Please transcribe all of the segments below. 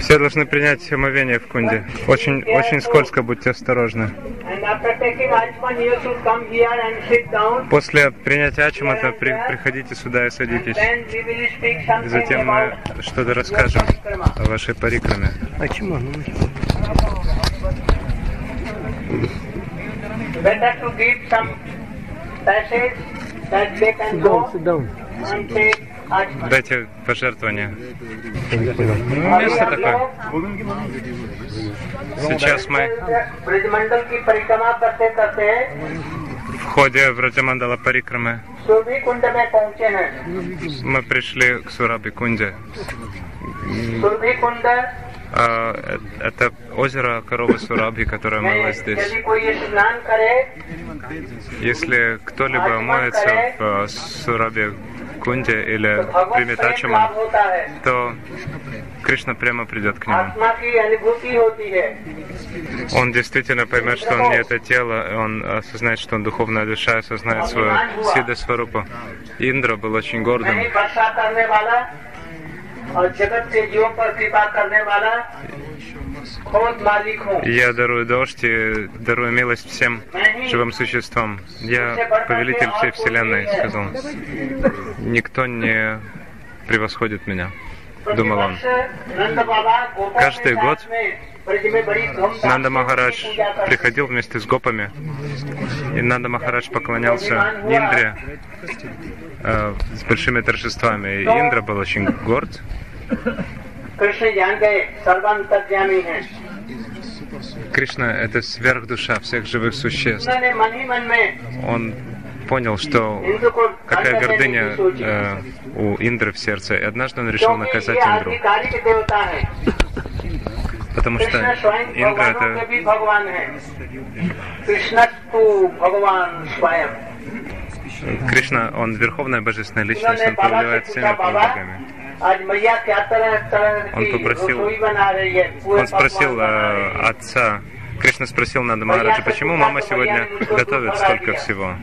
Все должны принять омовение в кунде. Очень, очень скользко, будьте осторожны. После принятия ачимата при, приходите сюда и садитесь. И затем мы что-то расскажем о вашей парикраме. better to give some passage that they can go and take Achman. Дайте пожертвование. Ну, место такое. Сейчас мы в ходе Враджамандала Парикрамы мы пришли к Сураби Кунде. А, э, это озеро коровы Сураби, которое мыло здесь. Если кто-либо моется в э, Сурабе кунде или примитачима, то Кришна прямо придет к нему. Он действительно поймет, что он не это тело, он осознает, что он духовная душа, осознает свою сида сварупу. Индра был очень гордым. Я дарую дождь и дарую милость всем живым существам. Я повелитель всей Вселенной, сказал он. Никто не превосходит меня, думал он. Каждый год Нанда Махарадж приходил вместе с гопами, и Нанда Махарадж поклонялся Индре э, с большими торжествами. И Индра был очень горд, कृष्ण जान गए सर्वांतर्यामी हैं Кришна — это сверхдуша всех живых существ. उन्होंने मन ही मन में Он понял, что इंद्र को какая दंड देने гордыня की सोची э, у Индры в сердце. И однажды он решил क्योंकि наказать ये Индру, आधिकारिक देवता है потому कृष्ण что स्वयं Индра — भगवानों के это भी भगवान है कृष्ण तो भगवान स्वयं Кришна, он верховная божественная личность, उन्होंने он बाबा повелевает से всеми पूछा Он попросил, он спросил э, отца, Кришна спросил Нанда Махараджа, почему мама сегодня готовит столько всего?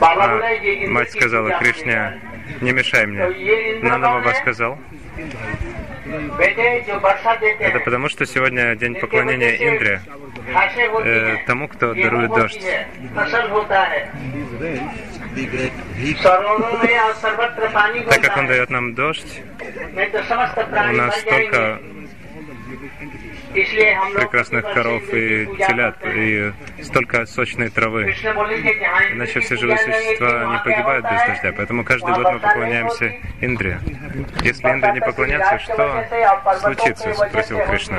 А мать сказала Кришне, не мешай мне. Надо Баба сказал, это потому, что сегодня день поклонения Индре, э, тому, кто дарует дождь. Так как он дает нам дождь, у нас столько прекрасных коров и телят, и столько сочной травы. Иначе все живые существа не погибают без дождя, поэтому каждый год мы поклоняемся Индре. Если Индре не поклоняться, что случится, спросил Кришна.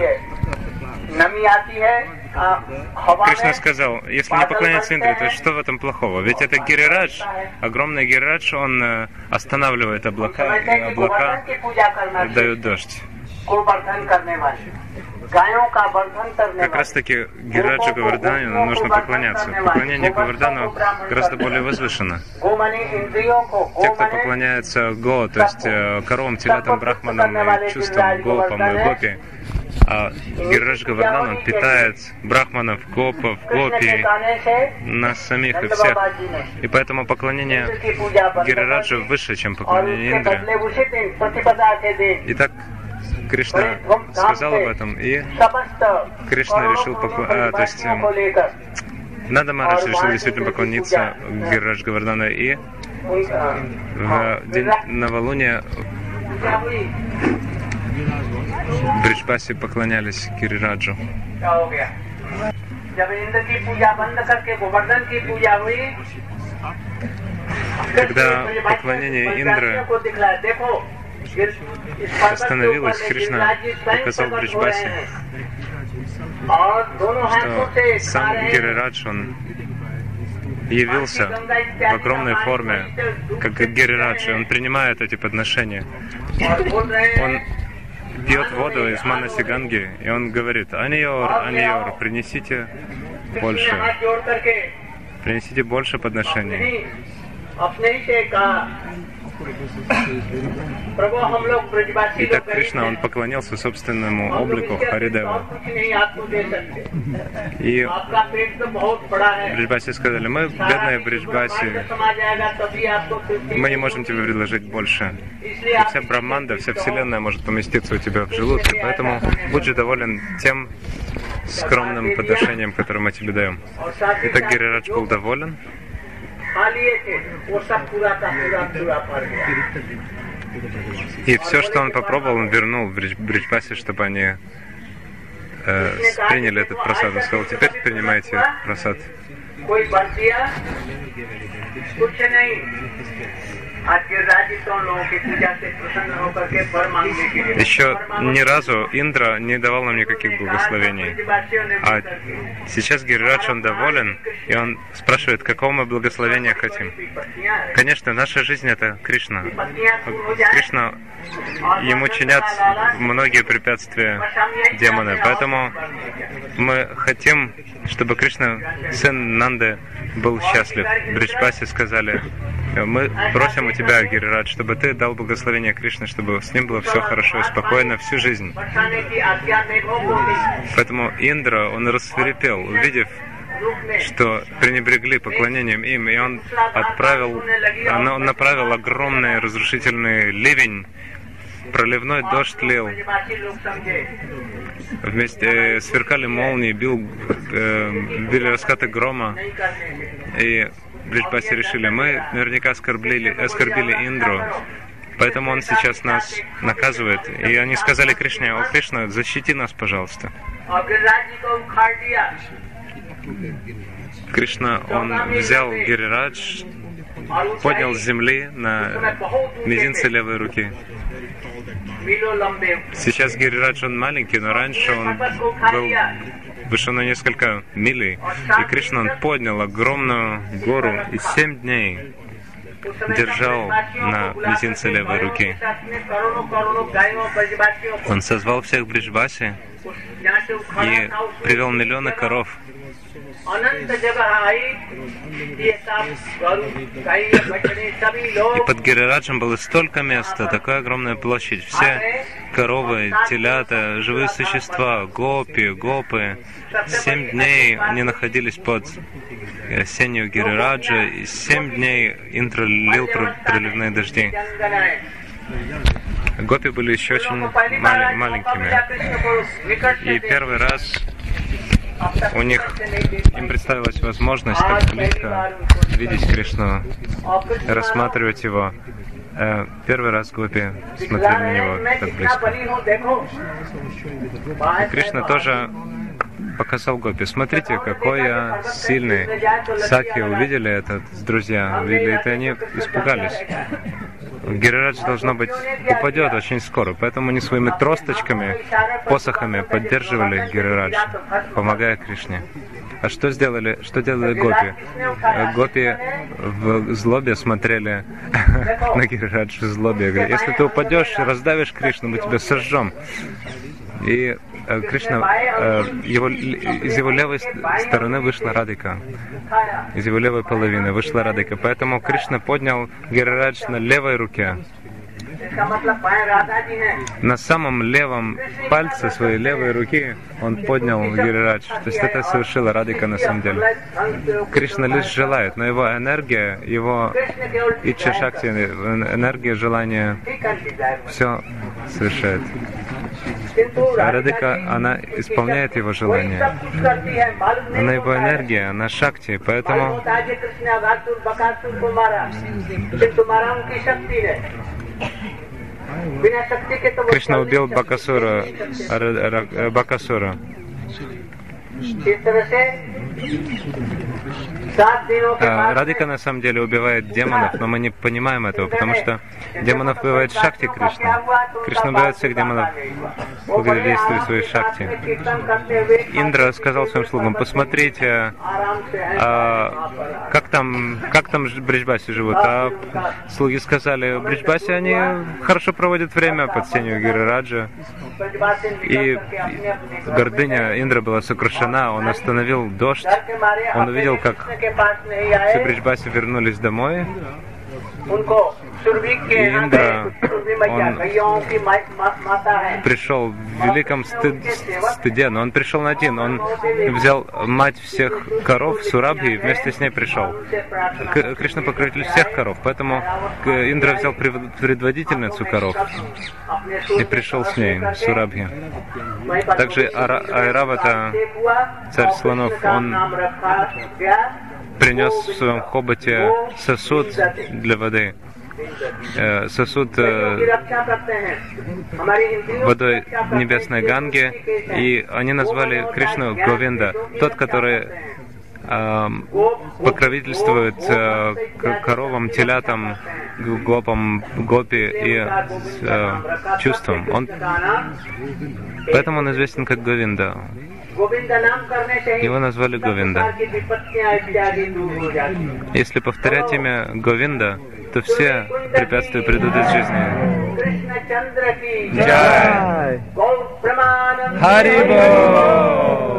Кришна сказал, если не поклоняться Индре, то что в этом плохого? Ведь это Гирирадж, огромный Гирирадж, он э, останавливает облака, и облака дают дождь. Как раз таки Гираджу Говардану нужно поклоняться. Поклонение Говардану гораздо более возвышено. Те, кто поклоняется Го, то есть э, кором, телятам, брахманам и чувствам, Го, гопам и гопи, а Гираж Гавардхан, он питает брахманов, гопов, гопи, нас самих и всех. И поэтому поклонение Гирираджу выше, чем поклонение Индре. Итак, Кришна сказал об этом, и Кришна решил покло... а, то есть эм, Нада Марадж решил действительно поклониться Гирадж Гавардана, и в день новолуния в Бриджбасе поклонялись Кирираджу. Когда поклонение Индры остановилось, Кришна показал Бриджбасе, что сам Гирирадж, он явился в огромной форме, как Гирирадж, он принимает эти подношения. Он пьет воду из Манасиганги, и он говорит, Аниор, Аниор, принесите больше. Принесите больше подношений. Итак, Кришна, он поклонился собственному облику Харидева. И Бриджбаси сказали, мы, бедные Бриджбаси, мы не можем тебе предложить больше. И вся Браманда, вся Вселенная может поместиться у тебя в желудке, поэтому будь же доволен тем скромным подношением, которое мы тебе даем. Итак, Гирирадж был доволен लिए थे वो सब पूरा का पूरा पूरा पड़ गया и все, что он попробовал, он вернул в Бридж- Бриджбасе, чтобы они э, приняли этот просад. Он сказал, теперь принимайте просад. कोई बंदिया कुछ नहीं आज गिरिराज जी तो उन लोगों की पूजा से प्रसन्न होकर के वर मांगने के लिए Еще वर मांगो। ни разу Индра не давал нам никаких благословений. ब्रजवासियों ने А मिलकर के сейчас Гирирадж, он доволен, и он спрашивает, какого мы благословения хотим. पत्नियां हैं। Конечно, наша жизнь это Кришна. पत्नियां दूर हो जाए Кришна, ему чинят многие препятствия демоны, поэтому мы хотим, чтобы Кришна, сын Нитянанды был счастлив. Бриджбаси сказали, мы просим у тебя, Гирирад, чтобы ты дал благословение Кришне, чтобы с ним было все хорошо и спокойно всю жизнь. Поэтому Индра, он рассверепел, увидев что пренебрегли поклонением им, и он отправил, он направил огромный разрушительный ливень, проливной дождь лил вместе э, сверкали молнии, бил, э, били раскаты грома. И Бриджбаси решили, мы наверняка оскорбили, оскорбили Индру, поэтому он сейчас нас наказывает. И они сказали Кришне, о Кришна, защити нас, пожалуйста. Кришна, он взял Гирирадж, поднял с земли на мизинце левой руки. Сейчас Гирирадж он маленький, но раньше он был выше на несколько милей. И Кришна он поднял огромную гору и семь дней держал на мизинце левой руки. Он созвал всех бриджбаси и привел миллионы коров и под Гирираджем было столько места, такая огромная площадь. Все коровы, телята, живые существа, гопи, гопы. Семь дней они находились под э, сенью Гирираджа, и семь дней Индра лил проливные дожди. Гопи были еще очень мал- маленькими. И первый раз у них им представилась возможность так близко видеть Кришну, рассматривать его. Э, Первый раз гопи смотрели на него так близко. И Кришна тоже показал гопи. Смотрите, какой я сильный. Саки увидели это, друзья, увидели это, и они испугались. Гирирадж, должно быть, упадет очень скоро, поэтому они своими тросточками, посохами поддерживали Гирирадж, помогая Кришне. А что сделали, что делали гопи? Гопи в злобе смотрели на Гирирадж в злобе. если ты упадешь, раздавишь Кришну, мы тебя сожжем. И э, Кришна, э, его, из его левой стороны вышла Радика. Из его левой половины вышла Радика. Поэтому Кришна поднял Гирарадж на левой руке. На самом левом пальце своей левой руки он поднял Гирирадж. То есть это совершила Радика на самом деле. Кришна лишь желает, но его энергия, его Ичча Шакти, э, энергия желания все совершает. Радика, она исполняет его желание. Она его энергия, она шакти, поэтому... Кришна убил Бакасура, Бакасура. Радика на самом деле убивает демонов, но мы не понимаем этого, потому что демонов убивает Шакти Кришна. Кришна убивает всех демонов благодаря действию своей Шакти. Индра сказал своим слугам, посмотрите, а, как там, как там Бриджбаси живут. А слуги сказали, Бриджбаси, они хорошо проводят время под сенью Гирираджа. И гордыня Индра была сокрушена, он остановил дождь, он увидел, как Сибричбаси вернулись домой. И Индра, он пришел в великом стыд, стыде, но он пришел на один, он взял мать всех коров, Сурабхи, и вместе с ней пришел. К, Кришна покровитель всех коров, поэтому Индра взял предводительницу коров и пришел с ней, Сурабхи. Также Айравата, царь слонов, он принес в своем хоботе сосуд для воды, сосуд водой небесной Ганги, и они назвали Кришну Говинда, тот, который покровительствует э, коровам, телятам, гопам, гопи и э, чувствам. Он... Поэтому он известен как Говинда. Его назвали Говинда. Если повторять имя Говинда, то все препятствия придут из жизни. Джай! Харибо!